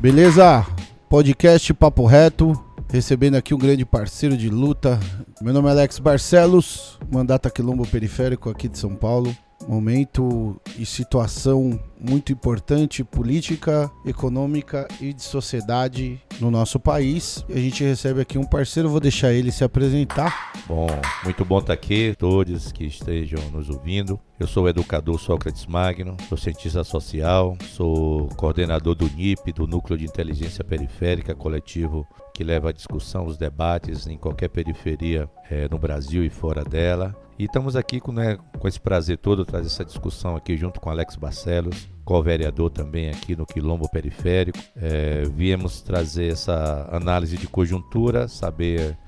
Beleza? Podcast Papo Reto. Recebendo aqui um grande parceiro de luta. Meu nome é Alex Barcelos, mandata quilombo periférico aqui de São Paulo. Momento e situação muito importante, política, econômica e de sociedade no nosso país. A gente recebe aqui um parceiro, vou deixar ele se apresentar. Bom, muito bom estar aqui, todos que estejam nos ouvindo. Eu sou o educador Sócrates Magno, sou cientista social, sou coordenador do NIP, do Núcleo de Inteligência Periférica, coletivo que leva a discussão, os debates em qualquer periferia é, no Brasil e fora dela. E estamos aqui com, né, com esse prazer todo, trazer essa discussão aqui junto com Alex Barcelos, co-vereador também aqui no Quilombo Periférico. É, viemos trazer essa análise de conjuntura, saber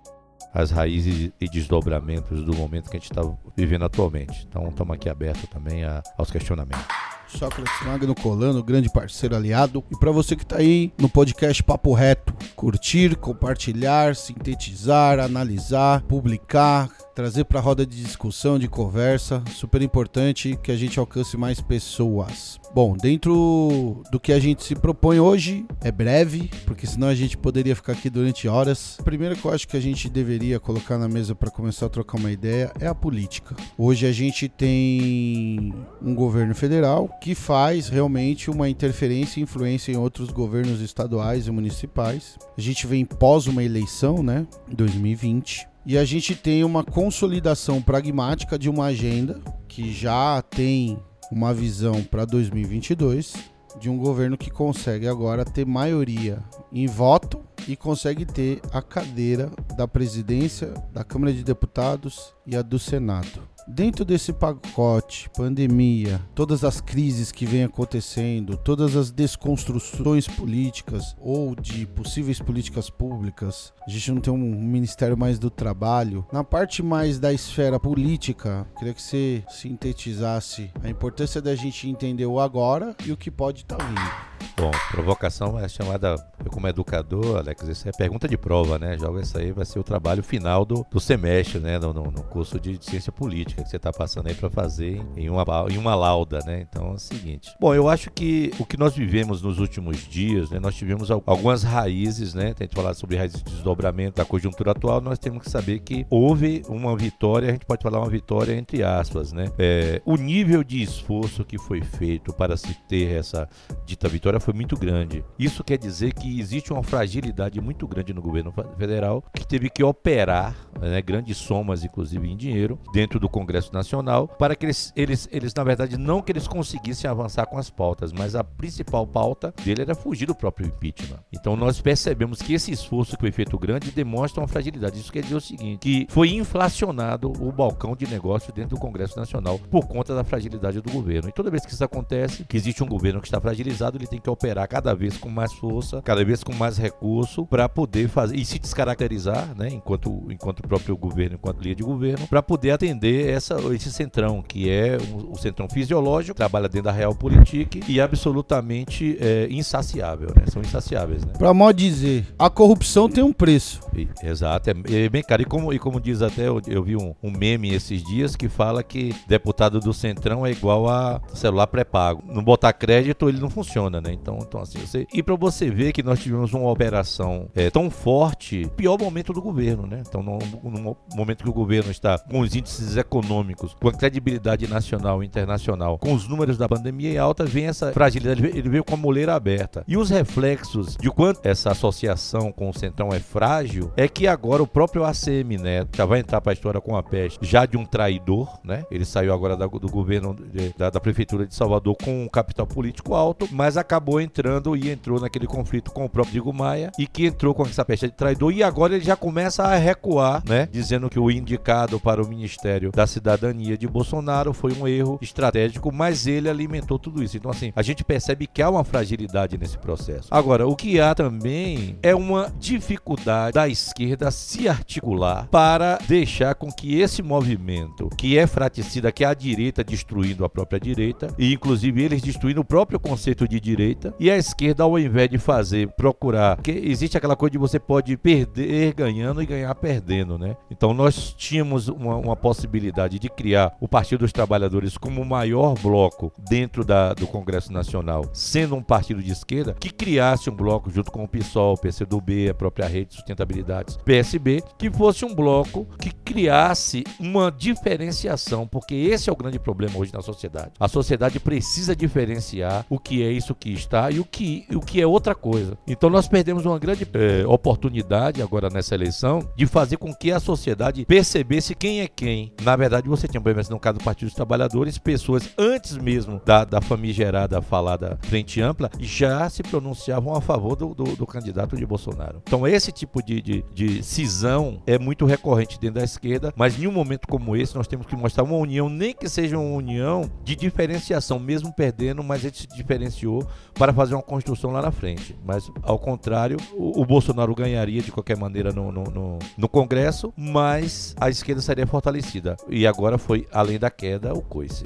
as raízes e desdobramentos do momento que a gente está vivendo atualmente. Então estamos aqui abertos também a, aos questionamentos. Sócrates Magno Colano, grande parceiro aliado. E para você que está aí no podcast Papo Reto, curtir, compartilhar, sintetizar, analisar, publicar, trazer para a roda de discussão, de conversa. Super importante que a gente alcance mais pessoas. Bom, dentro do que a gente se propõe hoje, é breve, porque senão a gente poderia ficar aqui durante horas. A primeira que eu acho que a gente deveria colocar na mesa para começar a trocar uma ideia é a política. Hoje a gente tem um governo federal que faz realmente uma interferência e influência em outros governos estaduais e municipais. A gente vem pós uma eleição, né, 2020, e a gente tem uma consolidação pragmática de uma agenda que já tem uma visão para 2022 de um governo que consegue agora ter maioria em voto e consegue ter a cadeira da presidência da Câmara de Deputados e a do Senado. Dentro desse pacote, pandemia, todas as crises que vêm acontecendo, todas as desconstruções políticas ou de possíveis políticas públicas, a gente não tem um ministério mais do trabalho. Na parte mais da esfera política, queria que você sintetizasse a importância da gente entender o agora e o que pode estar tá vindo. Bom, provocação é chamada, eu como educador, Alex, isso é pergunta de prova, né? Joga isso aí, vai ser o trabalho final do, do semestre, né? No, no, no curso de ciência política que você está passando aí para fazer em uma, em uma lauda, né? Então é o seguinte. Bom, eu acho que o que nós vivemos nos últimos dias, né? Nós tivemos algumas raízes, né? Tem que falar sobre raízes de desdobramento da conjuntura atual, nós temos que saber que houve uma vitória, a gente pode falar uma vitória entre aspas, né? É, o nível de esforço que foi feito para se ter essa dita vitória vitória foi muito grande. Isso quer dizer que existe uma fragilidade muito grande no governo federal que teve que operar né, grandes somas, inclusive em dinheiro, dentro do Congresso Nacional, para que eles, eles, eles, na verdade, não que eles conseguissem avançar com as pautas, mas a principal pauta dele era fugir do próprio impeachment. Então nós percebemos que esse esforço que foi feito grande demonstra uma fragilidade. Isso quer dizer o seguinte, que foi inflacionado o balcão de negócio dentro do Congresso Nacional por conta da fragilidade do governo. E toda vez que isso acontece, que existe um governo que está fragilizado, ele tem que operar cada vez com mais força, cada vez com mais recurso para poder fazer e se descaracterizar, né, enquanto enquanto próprio governo, enquanto linha de governo, para poder atender essa esse centrão que é o, o centrão fisiológico, trabalha dentro da real política e absolutamente é, insaciável, né? São insaciáveis, né? Para mal dizer, a corrupção tem um preço. E, exato, é, é, bem caro. E como, e como diz até, eu, eu vi um, um meme esses dias que fala que deputado do centrão é igual a celular pré-pago. Não botar crédito, ele não funciona, né? Então, então assim, você... E para você ver que nós tivemos uma operação é, tão forte, pior momento do governo, né? Então, no, no, momento que o governo está com os índices econômicos, com a credibilidade nacional e internacional, com os números da pandemia em alta, vem essa fragilidade, ele veio com a moleira aberta. E os reflexos de quanto essa associação com o Centrão é frágil, é que agora o próprio ACM Neto já vai entrar para a história com a peste, já de um traidor, né? Ele saiu agora da, do governo de, da, da prefeitura de Salvador com um capital político alto, mas acabou acabou entrando e entrou naquele conflito com o próprio Diego Maia e que entrou com essa peste de traidor e agora ele já começa a recuar, né? Dizendo que o indicado para o Ministério da Cidadania de Bolsonaro foi um erro estratégico, mas ele alimentou tudo isso. Então, assim, a gente percebe que há uma fragilidade nesse processo. Agora, o que há também é uma dificuldade da esquerda se articular para deixar com que esse movimento, que é fraticida, que é a direita destruindo a própria direita, e inclusive eles destruindo o próprio conceito de direita direita e a esquerda, ao invés de fazer, procurar, porque existe aquela coisa de você pode perder ganhando e ganhar perdendo, né? Então nós tínhamos uma, uma possibilidade de criar o Partido dos Trabalhadores como o maior bloco dentro da, do Congresso Nacional, sendo um partido de esquerda, que criasse um bloco junto com o PSOL, PCdoB, a própria Rede de Sustentabilidades, PSB, que fosse um bloco que criasse uma diferenciação, porque esse é o grande problema hoje na sociedade. A sociedade precisa diferenciar o que é isso que está e o que, o que é outra coisa. Então nós perdemos uma grande é, oportunidade agora nessa eleição de fazer com que a sociedade percebesse quem é quem. Na verdade, você tinha, exemplo, no caso do Partido dos Trabalhadores, pessoas antes mesmo da, da famigerada falada frente ampla já se pronunciavam a favor do, do, do candidato de Bolsonaro. Então esse tipo de, de, de cisão é muito recorrente dentro da esquerda, mas em um momento como esse nós temos que mostrar uma união, nem que seja uma união de diferenciação, mesmo perdendo, mas ele se diferenciou para fazer uma construção lá na frente. Mas ao contrário, o, o Bolsonaro ganharia de qualquer maneira no, no, no, no Congresso, mas a esquerda seria fortalecida. E agora foi, além da queda, o coice.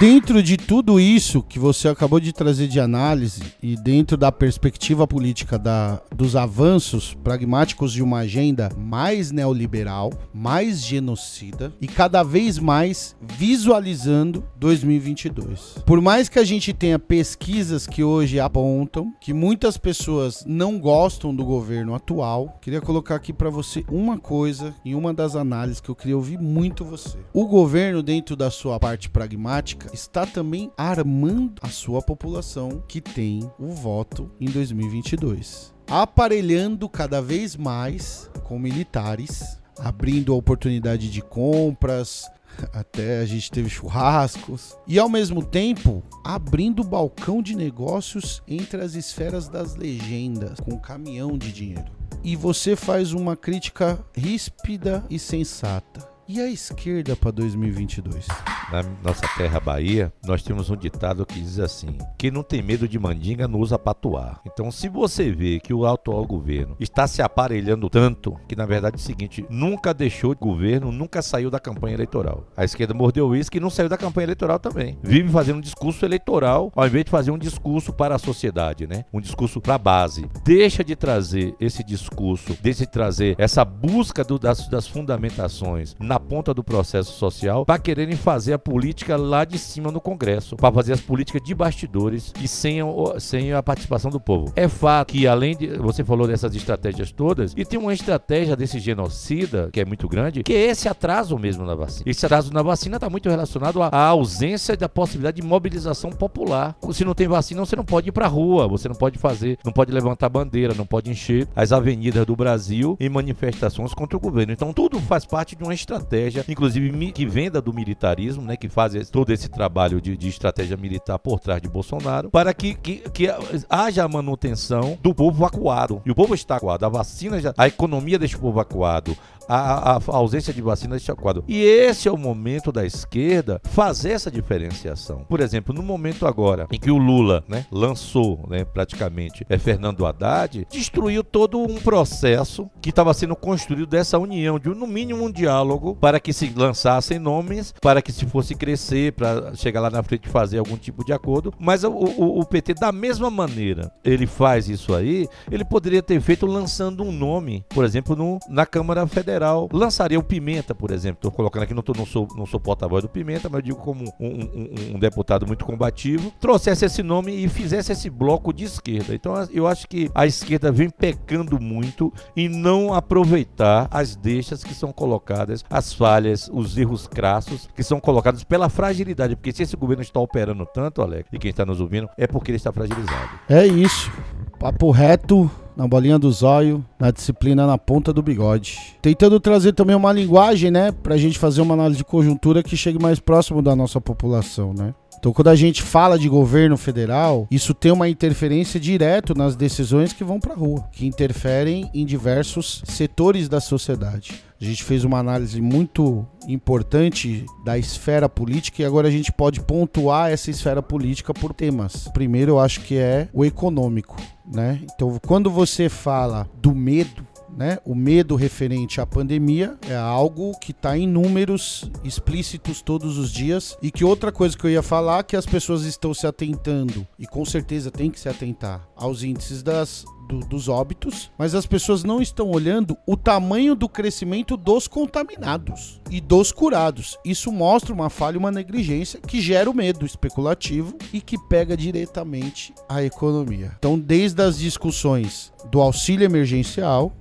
Dentro de tudo isso que você acabou de trazer de análise e dentro da perspectiva política da, dos avanços pragmáticos de uma agenda mais neoliberal, mais genocida e cada vez mais visualizando 2022. Por mais que a gente tenha pesquisas que hoje apontam que muitas pessoas não gostam do governo atual, queria colocar aqui para você uma coisa em uma das análises que eu queria ouvir muito você. O governo dentro da sua parte pragmática está também armando a sua população que tem o voto em 2022. Aparelhando cada vez mais com militares, abrindo a oportunidade de compras, até a gente teve churrascos e ao mesmo tempo abrindo balcão de negócios entre as esferas das legendas com caminhão de dinheiro. E você faz uma crítica ríspida e sensata. E a esquerda para 2022? Na nossa terra Bahia, nós temos um ditado que diz assim: quem não tem medo de mandinga não usa patuar. Então, se você vê que o atual governo está se aparelhando tanto, que na verdade é o seguinte, nunca deixou de governo, nunca saiu da campanha eleitoral. A esquerda mordeu isso e não saiu da campanha eleitoral também. Vive fazendo um discurso eleitoral ao invés de fazer um discurso para a sociedade, né? Um discurso para a base. Deixa de trazer esse discurso, deixa de trazer essa busca do, das, das fundamentações na ponta do processo social para quererem fazer a política lá de cima no Congresso, para fazer as políticas de bastidores e sem, sem a participação do povo. É fato que, além de. Você falou dessas estratégias todas, e tem uma estratégia desse genocida, que é muito grande, que é esse atraso mesmo na vacina. Esse atraso na vacina está muito relacionado à, ausência da possibilidade de mobilização popular. Se não tem vacina, você não pode ir para rua, você não pode fazer, não pode levantar bandeira, não pode encher as avenidas do Brasil em manifestações contra o governo. Então, tudo faz parte de uma estratégia, inclusive que venda do militarismo, né, que faz todo esse trabalho de, de estratégia militar por trás de Bolsonaro, para que, que, que haja a manutenção do povo acuado. E o povo está acuado, a vacina, já, a economia deixa o povo acuado, a, a, a, ausência de vacina deixa quadro. E esse é o momento da esquerda fazer essa diferenciação. Por exemplo, no momento agora em que o Lula né, lançou né, praticamente é Fernando Haddad, destruiu todo um processo que estava sendo construído dessa união, de no mínimo um diálogo para que se lançassem nomes, para que se fosse crescer, para chegar lá na frente e fazer algum tipo de acordo. Mas o, o, o PT, da mesma maneira, ele faz isso aí, ele poderia ter feito lançando um nome, por exemplo, no, na Câmara Federal lançaria o Pimenta, por exemplo. Estou colocando aqui, não, tô, não sou, não sou porta-voz do Pimenta, mas digo como um, um, um, deputado muito combativo, trouxesse esse nome e fizesse esse bloco de esquerda. Então eu acho que a esquerda vem pecando muito em não aproveitar as deixas que são colocadas, as falhas, os erros crassos que são colocados pela fragilidade. Porque se esse governo está operando tanto, Alex, e quem está nos ouvindo, é porque ele está fragilizado. É isso. Papo reto na bolinha do zóio, na disciplina na ponta do bigode. Tentando trazer também uma linguagem, né, pra gente fazer uma análise de conjuntura que chegue mais próximo da nossa população, né? Então, quando a gente fala de governo federal, isso tem uma interferência direta nas decisões que vão para a rua, que interferem em diversos setores da sociedade. A gente fez uma análise muito importante da esfera política e agora a gente pode pontuar essa esfera política por temas. Primeiro, eu acho que é o econômico, né? Então, quando você fala do medo, né? O medo referente à pandemia é algo que está em números explícitos todos os dias e que outra coisa que eu ia falar que as pessoas estão se atentando e com certeza tem que se atentar aos índices das do, dos óbitos, mas as pessoas não estão olhando o tamanho do crescimento dos contaminados e dos curados. Isso mostra uma falha, uma negligência que gera o medo especulativo e que pega diretamente a economia. Então, desde as discussões do auxílio emergencial,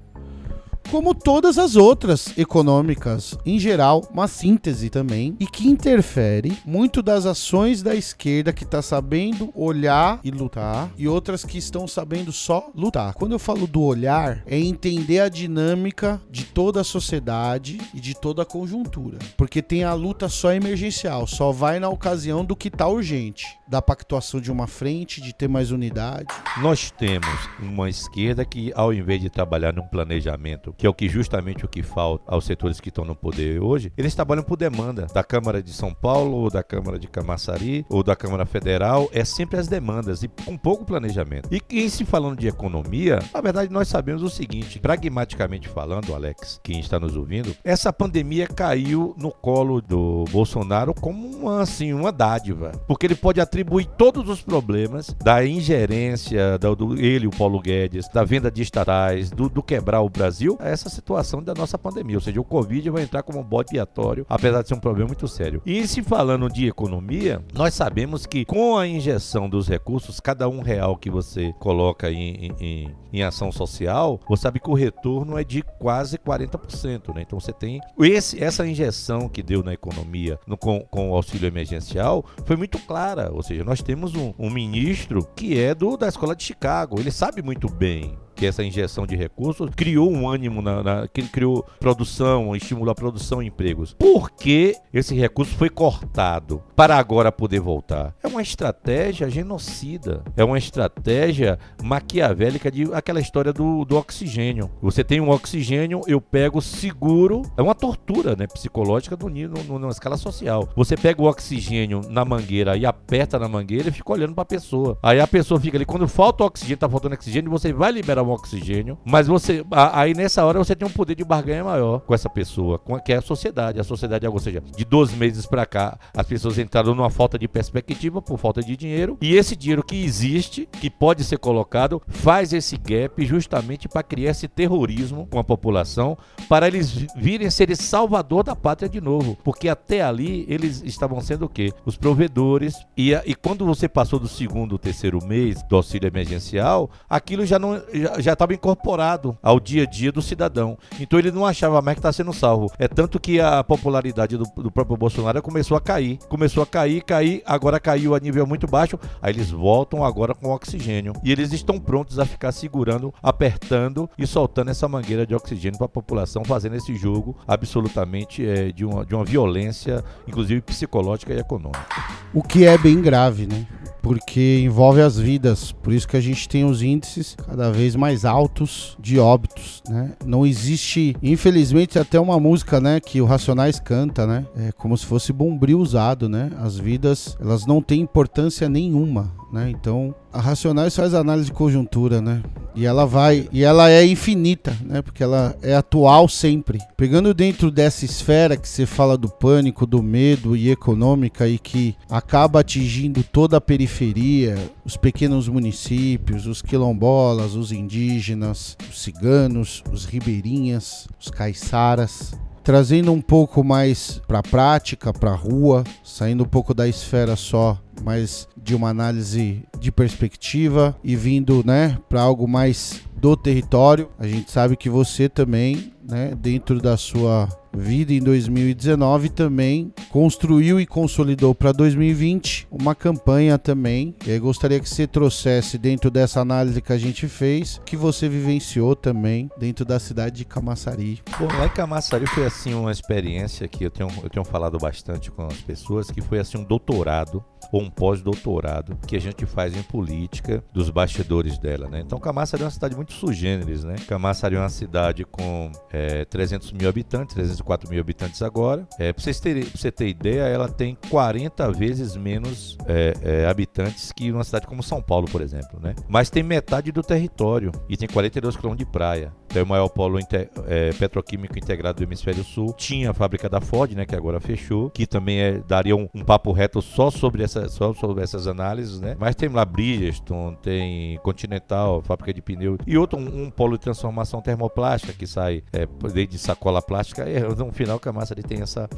como todas as outras econômicas em geral, uma síntese também, e que interfere muito das ações da esquerda que está sabendo olhar e lutar, e outras que estão sabendo só lutar. Quando eu falo do olhar, é entender a dinâmica de toda a sociedade e de toda a conjuntura, porque tem a luta só emergencial, só vai na ocasião do que está urgente da pactuação de uma frente, de ter mais unidade. Nós temos uma esquerda que, ao invés de trabalhar num planejamento, que é o que justamente o que falta aos setores que estão no poder hoje, eles trabalham por demanda da Câmara de São Paulo, ou da Câmara de Camaçari, ou da Câmara Federal, é sempre as demandas e com pouco planejamento. E em se falando de economia, na verdade nós sabemos o seguinte, pragmaticamente falando, Alex, quem está nos ouvindo, essa pandemia caiu no colo do Bolsonaro como uma, assim, uma dádiva, porque ele pode atribuir atribui todos os problemas da ingerência, do, do ele, o Paulo Guedes, da venda de estatais, do, do, quebrar o Brasil, a essa situação da nossa pandemia. Ou seja, o Covid vai entrar como um bode expiatório, apesar de ser um problema muito sério. E se falando de economia, nós sabemos que com a injeção dos recursos, cada um real que você coloca em, em, em ação social, você sabe que o retorno é de quase 40%. Né? Então você tem esse, essa injeção que deu na economia no, com, com o auxílio emergencial foi muito clara. Ou seja, nós temos um, um ministro que é do da escola de Chicago. Ele sabe muito bem que essa injeção de recursos criou um ânimo, na, na, criou produção, estimulou a produção e empregos. Por que esse recurso foi cortado para agora poder voltar? É uma estratégia genocida, é uma estratégia maquiavélica de aquela história do, do oxigênio. Você tem um oxigênio, eu pego seguro, é uma tortura né, psicológica do nível numa escala social. Você pega o oxigênio na mangueira e aperta na mangueira e fica olhando para a pessoa. Aí a pessoa fica ali, quando falta oxigênio, tá faltando oxigênio, você vai liberar um oxigênio, mas você aí nessa hora você tem um poder de barganha maior com essa pessoa, com, que é a sociedade. A sociedade, ou seja, de 12 meses para cá, as pessoas entraram numa falta de perspectiva por falta de dinheiro, e esse dinheiro que existe, que pode ser colocado, faz esse gap justamente para criar esse terrorismo com a população, para eles virem ser salvador da pátria de novo, porque até ali eles estavam sendo o quê? Os provedores, e, e quando você passou do segundo, terceiro mês do auxílio emergencial, aquilo já não já, já estava incorporado ao dia a dia do cidadão. Então ele não achava mais que está sendo salvo. É tanto que a popularidade do, do, próprio Bolsonaro começou a cair. Começou a cair, cair, agora caiu a nível muito baixo. Aí eles voltam agora com oxigênio. E eles estão prontos a ficar segurando, apertando e soltando essa mangueira de oxigênio para a população, fazendo esse jogo absolutamente é, de, uma, de uma violência, inclusive psicológica e econômica. O que é bem grave, né? porque envolve as vidas. Por isso que a gente tem os índices cada vez mais altos de óbitos, né? Não existe, infelizmente, até uma música, né, que o Racionais canta, né? É como se fosse bombril usado, né? As vidas, elas não têm importância nenhuma, né? Então, a Racionais faz análise de conjuntura, né? E ela vai, e ela é infinita, né? Porque ela é atual sempre. Pegando dentro dessa esfera que você fala do pânico, do medo e econômica e que acaba atingindo toda a periferia, os pequenos municípios, os quilombolas, os indígenas, os ciganos, os ribeirinhas, os caiçaras, trazendo um pouco mais para a prática, para a rua, saindo um pouco da esfera só mais de uma análise de perspectiva e vindo, né, para algo mais do território. A gente sabe que você também, né, dentro da sua vida em 2019 também construiu e consolidou para 2020 uma campanha também. E aí gostaria que você trouxesse dentro dessa análise que a gente fez, que você vivenciou também dentro da cidade de Camaçari. Bom, lá em Camaçari foi assim uma experiência que eu tenho, eu tenho falado bastante com as pessoas, que foi assim um doutorado ou um pós-doutorado que a gente faz em política dos bastidores dela, né? Então Camaçari é uma cidade muito sugêneres, né? Camaçari é uma cidade com é, 300 mil habitantes, 300 quase 4 mil habitantes agora. É, para ter, você ter ideia, ela tem 40 vezes menos é, é, habitantes que uma cidade como São Paulo, por exemplo. Né? Mas tem metade do território e tem 42 quilômetros de praia. Tem o maior polo inter, é, petroquímico integrado do hemisfério sul. Tinha a fábrica da Ford, né, que agora fechou, que também é, daria um, um, papo reto só sobre, essa, só sobre essas análises. Né? Mas tem lá Bridgestone, tem Continental, fábrica de pneu e outro, um, um polo de transformação termoplástica que sai é, desde sacola plástica. É, no final, Camaçari tem essa,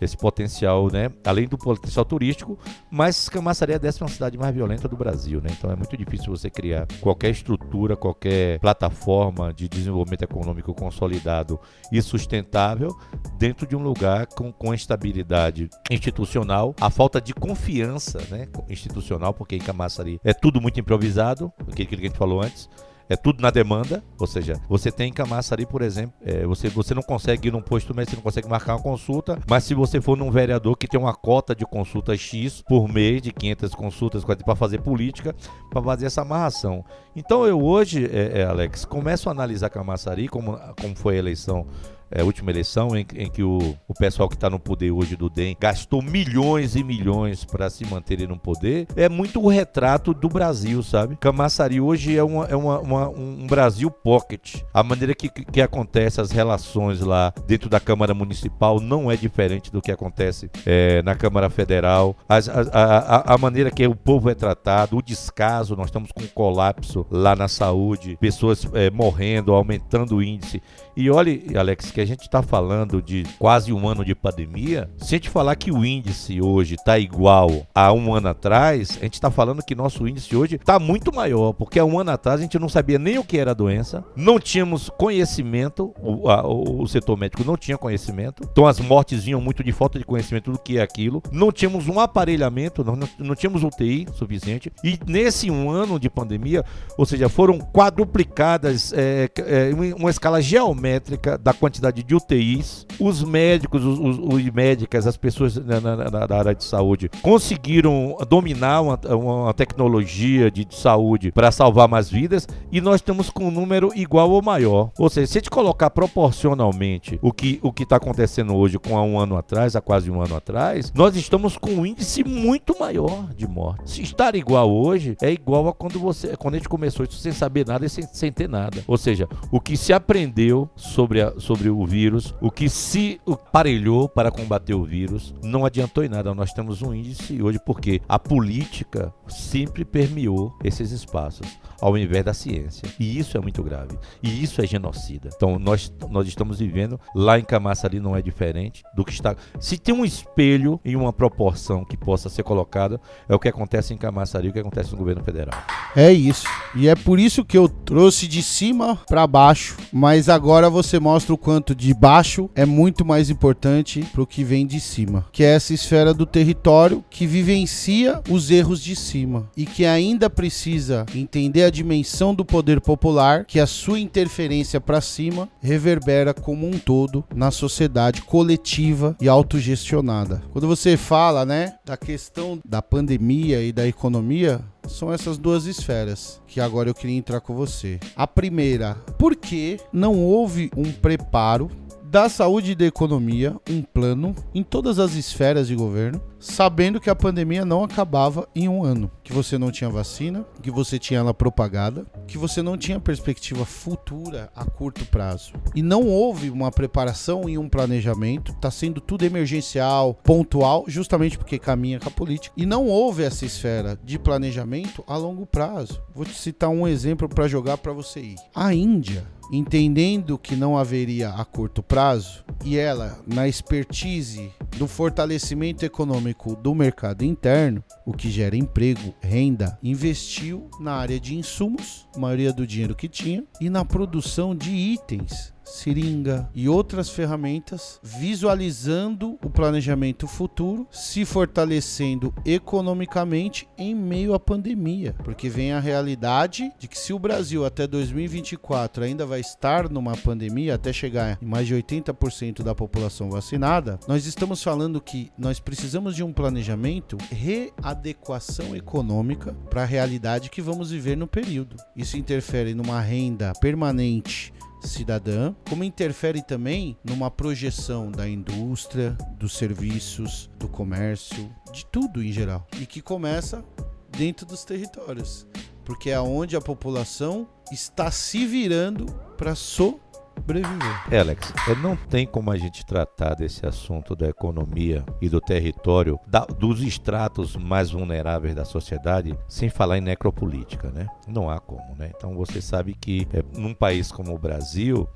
esse potencial, né? além do potencial turístico, mas Camaçari é a décima cidade mais violenta do Brasil. Né? Então é muito difícil você criar qualquer estrutura, qualquer plataforma de desenvolvimento econômico consolidado e sustentável dentro de um lugar com, com institucional, a falta de confiança né, institucional, porque em Camaçari é tudo muito improvisado, aquilo que a gente falou antes é tudo na demanda, ou seja, você tem em Camaçari, por exemplo, é, você, você não consegue ir num posto médico, você não consegue marcar uma consulta, mas se você for num vereador que tem uma cota de consulta X por mês, de 500 consultas para fazer política, para fazer essa amarração. Então eu hoje, é, é, Alex, começo a analisar Camaçari, como, como foi a eleição é, última eleição, em, em que o, o pessoal que está no poder hoje do DEM gastou milhões e milhões para se manterem no poder, é muito o retrato do Brasil, sabe? Camaçari hoje é, uma, é uma, uma, um Brasil pocket. A maneira que, que acontece as relações lá dentro da Câmara Municipal não é diferente do que acontece é, na Câmara Federal. As, a, a, a, maneira que o povo é tratado, o descaso, nós estamos com um colapso lá na saúde, pessoas é, morrendo, aumentando o índice. E olhe, Alex, que a gente está falando de quase um ano de pandemia, se a gente falar que o índice hoje está igual a um ano atrás, a gente está falando que nosso índice hoje está muito maior, porque há um ano atrás a gente não sabia nem o que era a doença, não tínhamos conhecimento, o, a, o setor médico não tinha conhecimento, então as mortes vinham muito de falta de conhecimento do que é aquilo, não tínhamos um aparelhamento, não, não tínhamos UTI suficiente, e nesse um ano de pandemia, ou seja, foram quadruplicadas é, é, uma escala geométrica métrica da quantidade de UTIs. Os médicos, os, os, os médicas, as pessoas na, na, na, área de saúde conseguiram dominar uma, uma tecnologia de, de saúde para salvar mais vidas e nós estamos com um número igual ou maior. Ou seja, se a gente colocar proporcionalmente o que o está acontecendo hoje com há um ano atrás, há quase um ano atrás, nós estamos com um índice muito maior de morte. Se estar igual hoje é igual a quando você quando a gente começou isso sem saber nada e sem, sem ter nada. Ou seja, o que se aprendeu sobre, a, sobre o vírus, o que se aparelhou para combater o vírus, não adiantou em nada. Nós temos um índice hoje porque a política sempre permeou esses espaços ao invés da ciência. E isso é muito grave. E isso é genocida. Então nós, nós estamos vivendo, lá em Camaçari não é diferente do que está. Se tem um espelho em uma proporção que possa ser colocada, é o que acontece em Camaçari, o que acontece no governo federal. É isso. E é por isso que eu trouxe de cima para baixo, mas agora você mostra o quanto de baixo é muito mais importante para o que vem de cima, que é essa esfera do território que vivencia os erros de cima e que ainda precisa entender a dimensão do poder popular que a sua interferência para cima reverbera como um todo na sociedade coletiva e autogestionada. Quando você fala, né, da questão da pandemia e da economia, são essas duas esferas que agora eu queria entrar com você. A primeira, por que não houve um preparo da saúde e da economia um plano em todas as esferas de governo, sabendo que a pandemia não acabava em um ano, que você não tinha vacina, que você tinha ela propagada, que você não tinha perspectiva futura a curto prazo. E não houve uma preparação e um planejamento, está sendo tudo emergencial, pontual, justamente porque caminha com a política. E não houve essa esfera de planejamento a longo prazo. Vou te citar um exemplo para jogar para você ir. A Índia entendendo que não haveria a curto prazo, e ela, na expertise do fortalecimento econômico do mercado interno, o que gera emprego, renda, investiu na área de insumos, maioria do dinheiro que tinha, e na produção de itens seringa e outras ferramentas, visualizando o planejamento futuro, se fortalecendo economicamente em meio à pandemia, porque vem a realidade de que se o Brasil até 2024 ainda vai estar numa pandemia, até chegar em mais de 80% da população vacinada, nós estamos falando que nós precisamos de um planejamento, readequação econômica para a realidade que vamos viver no período. Isso interfere numa renda permanente cidadã, como interfere também numa projeção da indústria, dos serviços, do comércio, de tudo em geral, e que começa dentro dos territórios, porque é onde a população está se virando para sobreviver. É, Alex, é, não tem como a gente tratar desse assunto da economia e do território, da, dos estratos mais vulneráveis da sociedade, sem falar em necropolítica, né? Não há como, né? Então você sabe que é, num país como o Brasil,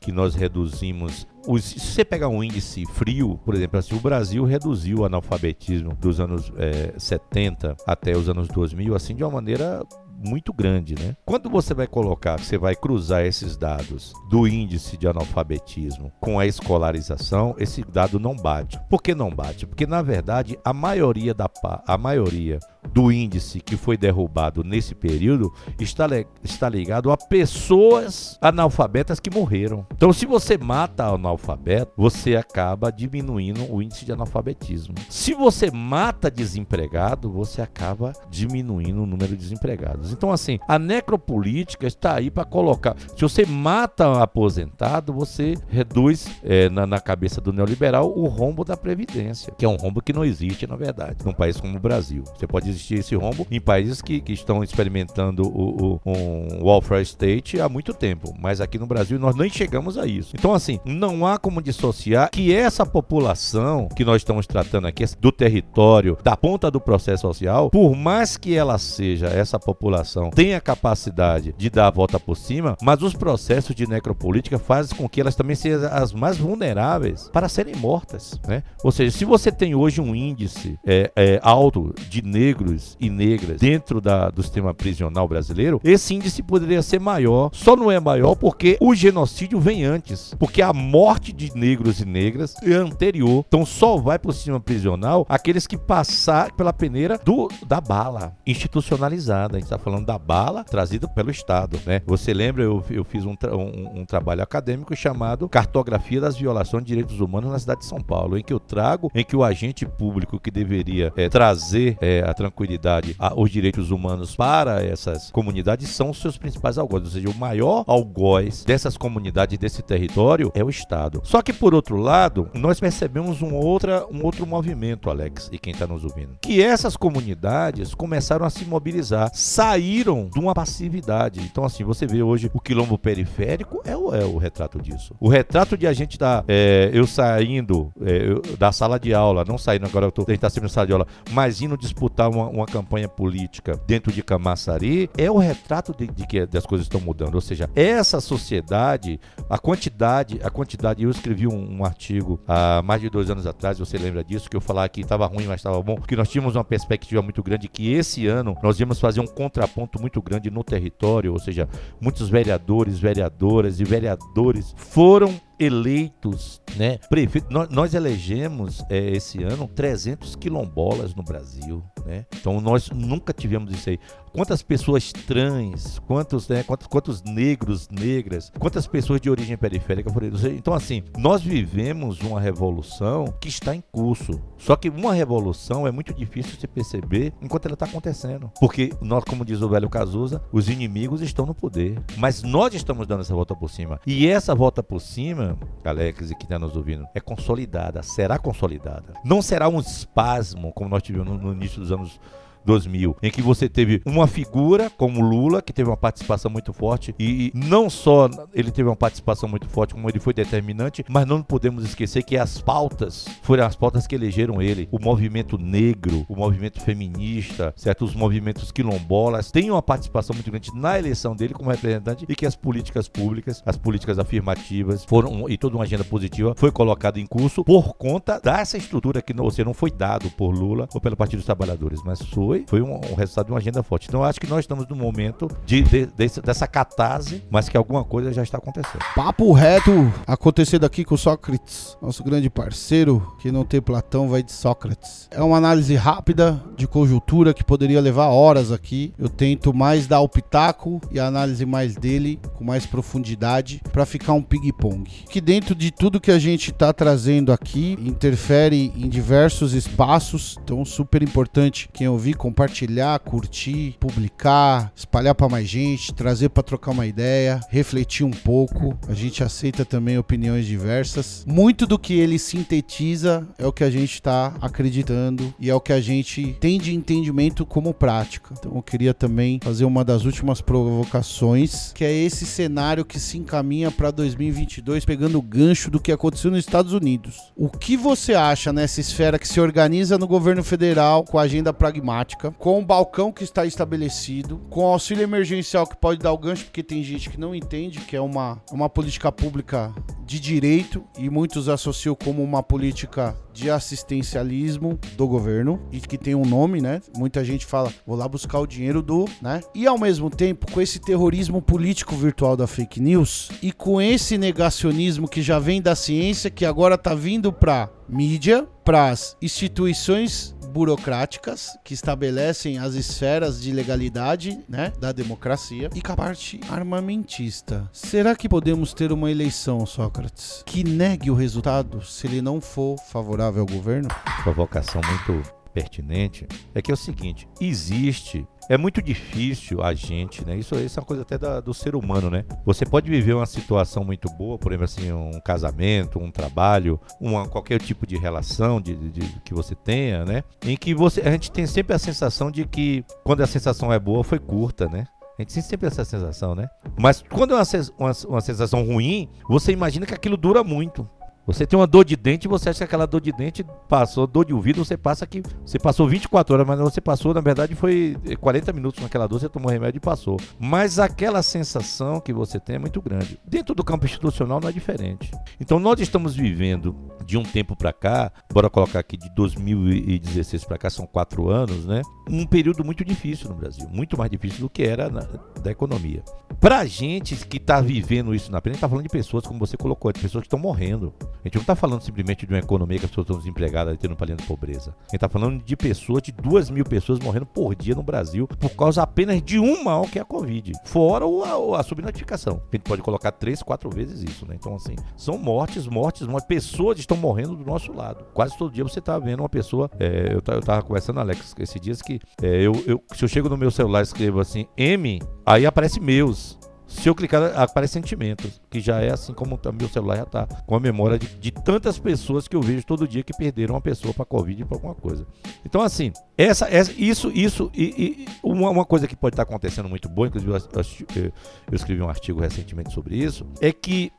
que nós reduzimos os, se você pegar um índice frio, por exemplo, assim, o Brasil reduziu o analfabetismo dos anos é, 70 até os anos 2000, assim, de uma maneira muito grande, né? Quando você vai colocar, você vai cruzar esses dados do índice de analfabetismo com a escolarização, esse dado não bate. Por que não bate? Porque na verdade a maioria da a maioria do índice que foi derrubado nesse período está, está ligado a pessoas analfabetas que morreram. Então, se você mata analfabeto, você acaba diminuindo o índice de analfabetismo. Se você mata desempregado, você acaba diminuindo o número de desempregados. Então, assim, a necropolítica está aí para colocar. Se você mata aposentado, você reduz é, na, na cabeça do neoliberal o rombo da Previdência, que é um rombo que não existe, na verdade, num país como o Brasil. Você pode existir esse rombo em países que, que estão experimentando o, o, um welfare state há muito tempo, mas aqui no Brasil nós nem chegamos a isso. Então, assim, não há como dissociar que essa população que nós estamos tratando aqui, do território, da ponta do processo social, por mais que ela seja essa população, tenha capacidade de dar a volta por cima, mas os processos de necropolítica fazem com que elas também sejam as mais vulneráveis para serem mortas, né? Ou seja, se você tem hoje um índice é, é, alto de negros negros e negras dentro da, do sistema prisional brasileiro, esse índice poderia ser maior. Só não é maior porque o genocídio vem antes. Porque a morte de negros e negras é anterior. Então só vai para o sistema prisional aqueles que passar pela peneira do, da bala institucionalizada. A gente está falando da bala trazida pelo Estado. Né? Você lembra, eu, eu fiz um, tra um, um trabalho acadêmico chamado Cartografia das Violações de Direitos Humanos na cidade de São Paulo, em que eu trago, em que o agente público que deveria é, trazer é, a tranquilidade tranquilidade os direitos humanos para essas comunidades são os seus principais algozes. Ou seja, o maior algoz dessas comunidades, desse território, é o Estado. Só que, por outro lado, nós percebemos um, outra, um outro movimento, Alex, e quem está nos ouvindo, que essas comunidades começaram a se mobilizar, saíram de uma passividade. Então, assim, você vê hoje o quilombo periférico é o, é o retrato disso. O retrato de a gente da. É, eu saindo é, eu, da sala de aula, não saindo agora, eu tô, a gente tá sempre na sala de aula, mas indo disputar uma, uma, campanha política dentro de Camaçari é o retrato de, de que as coisas estão mudando. Ou seja, essa sociedade, a quantidade, a quantidade. Eu escrevi um, um artigo há mais de dois anos atrás, você lembra disso, que eu falava que estava ruim, mas estava bom, que nós tínhamos uma perspectiva muito grande que esse ano nós íamos fazer um contraponto muito grande no território, ou seja, muitos vereadores, vereadoras e vereadores foram eleitos, né? Prefeito, nós, nós elegemos é, esse ano 300 quilombolas no Brasil, né? Então nós nunca tivemos isso aí quantas pessoas trans, quantos, né, quantos, quantos negros, negras, quantas pessoas de origem periférica. Então, assim, nós vivemos uma revolução que está em curso. Só que uma revolução é muito difícil se perceber enquanto ela está acontecendo. Porque nós, como diz o velho Cazuza, os inimigos estão no poder. Mas nós estamos dando essa volta por cima. E essa volta por cima, Alex e que está nos ouvindo, é consolidada, será consolidada. Não será um espasmo, como nós tivemos no início dos anos 2000, em que você teve uma figura como Lula, que teve uma participação muito forte, e não só ele teve uma participação muito forte, como ele foi determinante, mas não podemos esquecer que as pautas foram as pautas que elegeram ele. O movimento negro, o movimento feminista, certo? Os movimentos quilombolas têm uma participação muito grande na eleição dele como representante e que as políticas públicas, as políticas afirmativas foram e toda uma agenda positiva foi colocada em curso por conta dessa estrutura que não, ou seja, não foi dado por Lula ou pelo Partido dos Trabalhadores, mas foi foi, foi um, um, resultado de uma agenda forte. Então eu acho que nós estamos no momento de, de, de, dessa catarse, mas que alguma coisa já está acontecendo. Papo reto acontecendo aqui com Sócrates, nosso grande parceiro, que não tem Platão, vai de Sócrates. É uma análise rápida de conjuntura que poderia levar horas aqui. Eu tento mais dar o pitaco e a análise mais dele, com mais profundidade, para ficar um ping-pong. Que dentro de tudo que a gente está trazendo aqui, interfere em diversos espaços, então super importante quem ouvir compartilhar, curtir, publicar, espalhar para mais gente, trazer para trocar uma ideia, refletir um pouco. A gente aceita também opiniões diversas. Muito do que ele sintetiza é o que a gente está acreditando e é o que a gente tem de entendimento como prática. Então eu queria também fazer uma das últimas provocações, que é esse cenário que se encaminha para 2022, pegando o gancho do que aconteceu nos Estados Unidos. O que você acha nessa esfera que se organiza no governo federal com agenda pragmática, com o balcão que está estabelecido, com o auxílio emergencial que pode dar o gancho, porque tem gente que não entende que é uma, uma política pública de direito e muitos associam como uma política de assistencialismo do governo e que tem um nome, né? Muita gente fala, vou lá buscar o dinheiro do, né? E ao mesmo tempo, com esse terrorismo político virtual da fake news e com esse negacionismo que já vem da ciência, que agora tá vindo para mídia, para as instituições burocráticas que estabelecem as esferas de legalidade, né, da democracia e com a parte armamentista. Será que podemos ter uma eleição, Sócrates, que negue o resultado se ele não for favorável ao governo? Provocação muito pertinente é que é o seguinte: existe é muito difícil a gente, né? Isso, isso é uma coisa até da, do ser humano, né? Você pode viver uma situação muito boa, por exemplo, assim, um casamento, um trabalho, uma, qualquer tipo de relação de, de, de, que você tenha, né? Em que você, a gente tem sempre a sensação de que quando a sensação é boa, foi curta, né? A gente tem sempre essa sensação, né? Mas quando é uma, uma, uma sensação ruim, você imagina que aquilo dura muito. Você tem uma dor de dente, você acha que aquela dor de dente passou, dor de ouvido, você passa que você passou 24 horas, mas você passou, na verdade, foi 40 minutos naquela dor, você tomou remédio e passou. Mas aquela sensação que você tem é muito grande. Dentro do campo institucional não é diferente. Então nós estamos vivendo de um tempo para cá, bora colocar aqui de 2016 para cá, são quatro anos, né? Um período muito difícil no Brasil, muito mais difícil do que era na, da economia. Pra gente que tá vivendo isso na pele, a gente tá falando de pessoas, como você colocou, de pessoas que estão morrendo. A gente não está falando simplesmente de uma economia que as pessoas estão desempregadas e tendo palhinha de pobreza. A gente está falando de pessoas, de duas mil pessoas morrendo por dia no Brasil por causa apenas de um mal que é a Covid. Fora a, a subnotificação. A gente pode colocar três, quatro vezes isso, né? Então, assim, são mortes, mortes, mortes. Pessoas estão morrendo do nosso lado. Quase todo dia você está vendo uma pessoa. É, eu, eu tava conversando, Alex, esses dias que é, eu, eu, se eu chego no meu celular e escrevo assim, M, aí aparece meus. Se eu clicar, aparece sentimentos, que já é assim como o meu celular já está com a memória de, de, tantas pessoas que eu vejo todo dia que perderam uma pessoa para Covid ou para alguma coisa. Então, assim, essa, essa isso, isso, e, e uma, uma, coisa que pode estar tá acontecendo muito boa, inclusive eu, eu, eu escrevi um artigo recentemente sobre isso, é que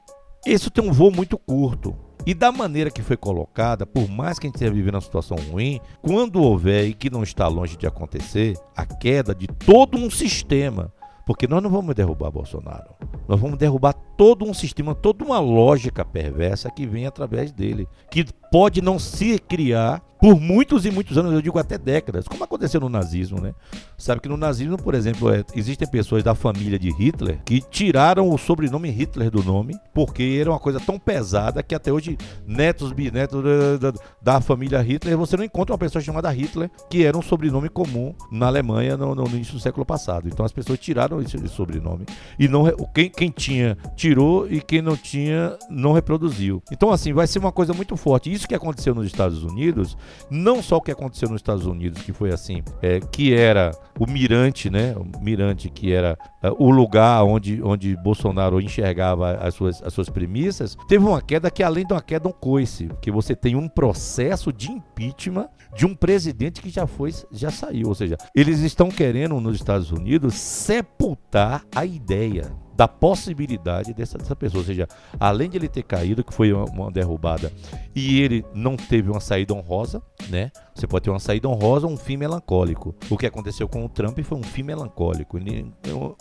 isso tem um voo muito curto. E da maneira que foi colocada, por mais que a gente esteja vivendo uma situação ruim, quando houver e que não está longe de acontecer, a queda de todo um sistema porque nós não vamos derrubar Bolsonaro. Nós vamos derrubar todo um sistema, toda uma lógica perversa que vem através dele, que pode não se criar por muitos e muitos anos, eu digo até décadas, como aconteceu no nazismo, né? Sabe que no nazismo, por exemplo, é, existem pessoas da família de Hitler que tiraram o sobrenome Hitler do nome, porque era uma coisa tão pesada que até hoje, netos, bisnetos da, família Hitler, você não encontra uma pessoa chamada Hitler, que era um sobrenome comum na Alemanha no, no início do século passado. Então as pessoas tiraram esse sobrenome e não quem, quem tinha tirou e quem não tinha não reproduziu. Então assim, vai ser uma coisa muito forte. Isso que aconteceu nos Estados Unidos não só o que aconteceu nos Estados Unidos, que foi assim, é, que era o mirante, né? O mirante que era é, o lugar onde, onde Bolsonaro enxergava as suas, as suas premissas, teve uma queda que além de uma queda um coice, que você tem um processo de impeachment de um presidente que já foi, já saiu, ou seja, eles estão querendo nos Estados Unidos sepultar a ideia da possibilidade dessa, dessa pessoa. Ou seja, além de ele ter caído, que foi uma, uma derrubada, e ele não teve uma saída honrosa, né? Você pode ter uma saída honrosa ou um fim melancólico. O que aconteceu com o Trump foi um fim melancólico, em,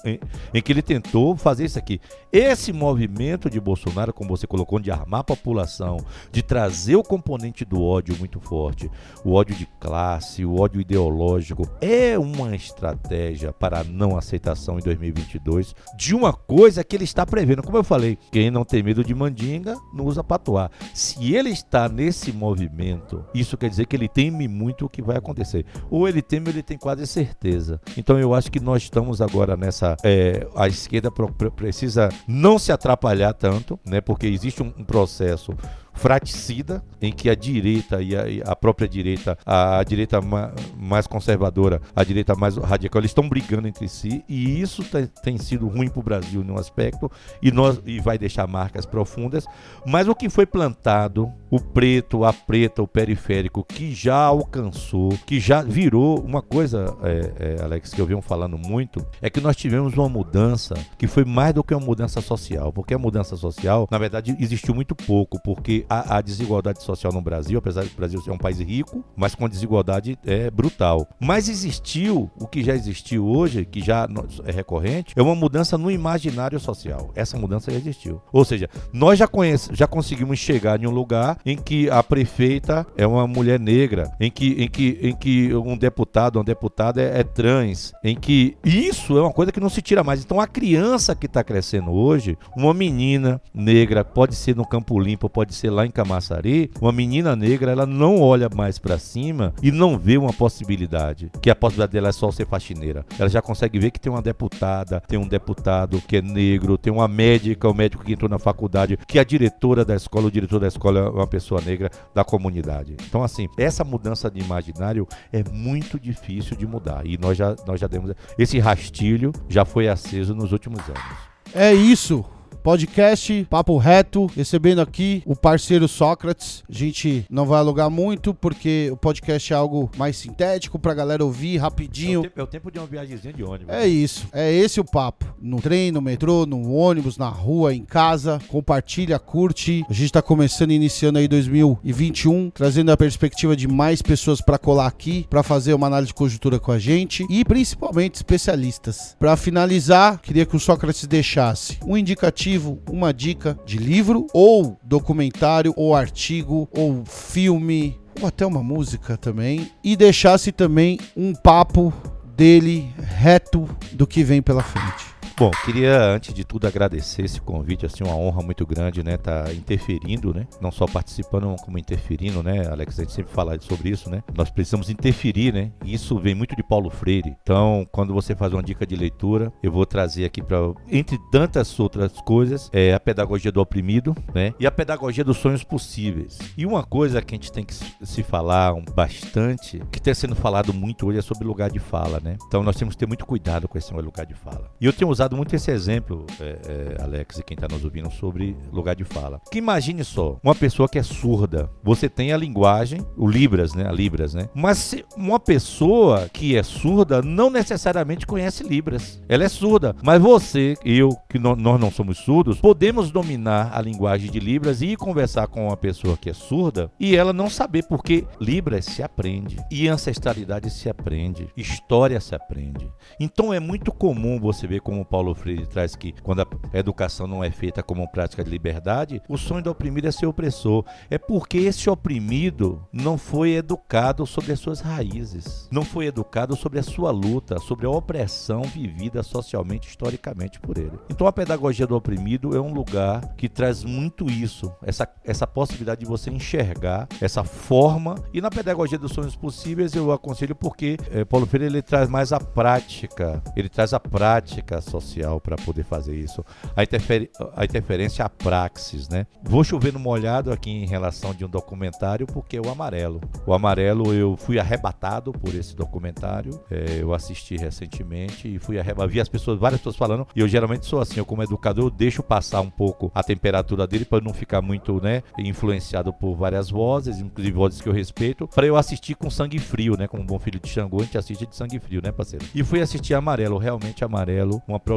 em, em, que ele tentou fazer isso aqui. Esse movimento de Bolsonaro, como você colocou, de armar a população, de trazer o componente do ódio muito forte, o ódio de classe, o ódio ideológico, é uma estratégia para a não aceitação em 2022 de uma coisa que ele está prevendo. Como eu falei, quem não tem medo de mandinga não usa patuá. Se ele está nesse movimento, isso quer dizer que ele teme muito o que vai acontecer. Ou ele teme ou ele tem quase certeza. Então eu acho que nós estamos agora nessa. É, a esquerda precisa não se atrapalhar tanto, né? Porque existe um, um processo fraticida, em que a direita e a, a própria direita, a, a direita ma, mais conservadora, a direita mais radical, eles estão brigando entre si e isso tem, tem sido ruim para o Brasil num aspecto e, nós, e vai deixar marcas profundas. Mas o que foi plantado, o preto, a preta, o periférico, que já alcançou, que já virou uma coisa, é, é, Alex, que eu venho falando muito, é que nós tivemos uma mudança que foi mais do que uma mudança social, porque a mudança social, na verdade, existiu muito pouco, porque a, a desigualdade social no Brasil, apesar do Brasil ser um país rico, mas com desigualdade é brutal. Mas existiu o que já existiu hoje, que já é recorrente, é uma mudança no imaginário social. Essa mudança já existiu. Ou seja, nós já, conhece, já conseguimos chegar em um lugar em que a prefeita é uma mulher negra, em que, em que, em que um deputado, uma deputada é, é trans, em que isso é uma coisa que não se tira mais. Então a criança que está crescendo hoje, uma menina negra, pode ser no Campo Limpo, pode ser lá em Camaçari, uma menina negra, ela não olha mais para cima e não vê uma possibilidade, que a possibilidade dela é só ser faxineira. Ela já consegue ver que tem uma deputada, tem um deputado que é negro, tem uma médica, o um médico que entrou na faculdade, que a diretora da escola, o diretor da escola é uma pessoa negra da comunidade. Então, assim, essa mudança de imaginário é muito difícil de mudar. E nós já, nós já demos. Esse rastilho já foi aceso nos últimos anos. É isso podcast Papo Reto, recebendo aqui o parceiro Sócrates. A gente não vai alugar muito porque o podcast é algo mais sintético pra galera ouvir rapidinho. É o tempo, é o tempo de uma viagemzinha de ônibus. É isso, é esse o papo. No trem, no metrô, no ônibus, na rua, em casa. Compartilha, curte. A gente tá começando, iniciando aí 2021, trazendo a perspectiva de mais pessoas para colar aqui, para fazer uma análise de conjuntura com a gente e principalmente especialistas. Para finalizar, queria que o Sócrates deixasse um indicativo uma dica de livro, ou documentário, ou artigo, ou filme, ou até uma música também, e deixasse também um papo dele reto do que vem pela frente. Bom, queria antes de tudo agradecer esse convite, assim, uma honra muito grande, né, tá interferindo, né, não só participando como interferindo, né, Alex, a gente sempre fala sobre isso, né, nós precisamos interferir, né, e isso vem muito de Paulo Freire. Então, quando você faz uma dica de leitura, eu vou trazer aqui para, entre tantas outras coisas, é a pedagogia do oprimido, né, e a pedagogia dos sonhos possíveis. E uma coisa que a gente tem que se falar bastante, que está sendo falado muito hoje é sobre lugar de fala, né. Então, nós temos que ter muito cuidado com esse lugar de fala. E eu tenho usado muito esse exemplo, é, é, Alex, e quem está nos ouvindo, sobre lugar de fala. Que imagine só, uma pessoa que é surda, você tem a linguagem, o Libras, né? A Libras, né? Mas se uma pessoa que é surda não necessariamente conhece Libras. Ela é surda. Mas você, eu, que no, nós não somos surdos, podemos dominar a linguagem de Libras e conversar com uma pessoa que é surda e ela não saber, porque Libras se aprende. E ancestralidade se aprende. História se aprende. Então é muito comum você ver como Paulo Freire traz que quando a educação não é feita como prática de liberdade, o sonho do oprimido é ser opressor. É porque esse oprimido não foi educado sobre as suas raízes, não foi educado sobre a sua luta, sobre a opressão vivida socialmente, historicamente por ele. Então a pedagogia do oprimido é um lugar que traz muito isso, essa, essa possibilidade de você enxergar essa forma. E na pedagogia dos sonhos possíveis eu aconselho porque é, Paulo Freire ele traz mais a prática, ele traz a prática social social para poder fazer isso. A, interfer a interferência à praxis, né? Vou chover no molhado aqui em relação de um documentário porque é o Amarelo. O Amarelo eu fui arrebatado por esse documentário. É, eu assisti recentemente e fui arrebatado. Vi as pessoas, várias pessoas falando e eu geralmente sou assim. Eu como educador eu deixo passar um pouco a temperatura dele para não ficar muito, né, influenciado por várias vozes, inclusive vozes que eu respeito, para eu assistir com sangue frio, né? Como um bom filho de Xangô, a gente assiste de sangue frio, né, parceiro? E fui assistir Amarelo, realmente Amarelo, uma produção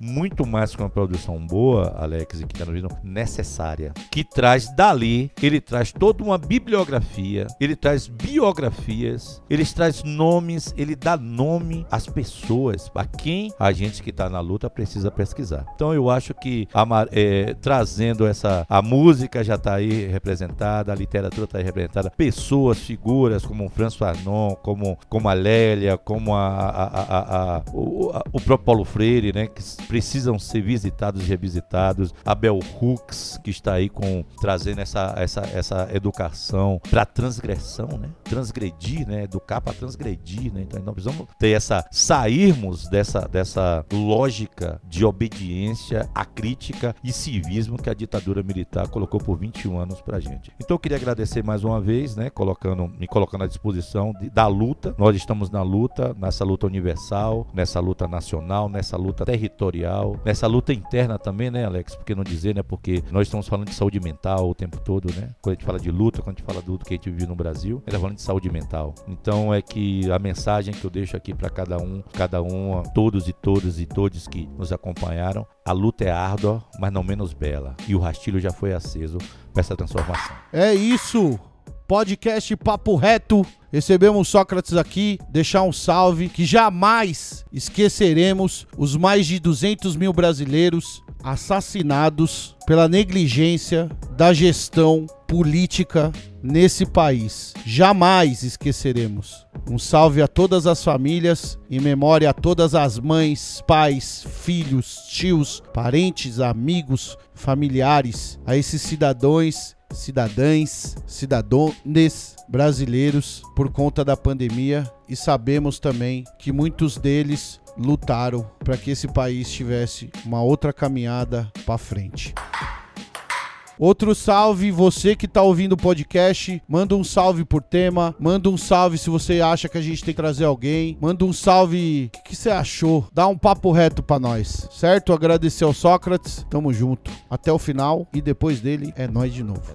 muito mais que uma produção boa, Alex, e no vídeo, necessária. Que traz dali, ele traz toda uma bibliografia, ele traz biografias, ele traz nomes, ele dá nome às pessoas, a quem a gente que está na luta precisa pesquisar. Então eu acho que a, é, trazendo essa. A música já está aí representada, a literatura está aí representada, pessoas, figuras como o François Fanon, como, como a Lélia, como a, a, a, o, o próprio Paulo Freire, né, que precisam ser visitados e revisitados. Abel Hooks, que está aí com trazendo essa, essa, essa educação para transgressão, né? Transgredir, né? Educar para transgredir, né? Então nós precisamos ter essa sairmos dessa dessa lógica de obediência à crítica e civismo que a ditadura militar colocou por 21 anos pra gente. Então eu queria agradecer mais uma vez, né, colocando me colocando à disposição de, da luta. Nós estamos na luta, nessa luta universal, nessa luta nacional, nessa luta territorial, nessa luta interna também, né, Alex? Porque não dizer, né? Porque nós estamos falando de saúde mental o tempo todo, né? Quando a gente fala de luta, quando a gente fala do que a gente vive no Brasil, a falando de saúde mental. Então é que a mensagem que eu deixo aqui para cada um, cada um, todos e todas e todos que nos acompanharam, a luta é árdua, mas não menos bela. E o rastilho já foi aceso para essa transformação. É isso! Podcast Papo Reto. Recebemos Sócrates aqui, deixar um salve que jamais esqueceremos os mais de 200 mil brasileiros assassinados pela negligência da gestão política nesse país. Jamais esqueceremos. Um salve a todas as famílias, em memória a todas as mães, pais, filhos, tios, parentes, amigos, familiares, a esses cidadãos cidadãs, cidadãos brasileiros por conta da pandemia e sabemos também que muitos deles lutaram para que esse país tivesse uma outra caminhada para frente. Outro salve, você que está ouvindo o podcast, manda um salve por tema, manda um salve se você acha que a gente tem que trazer alguém, manda um salve, o que, que você achou? Dá um papo reto para nós, certo? Agradecer ao Sócrates, tamo junto, até o final e depois dele é nós de novo.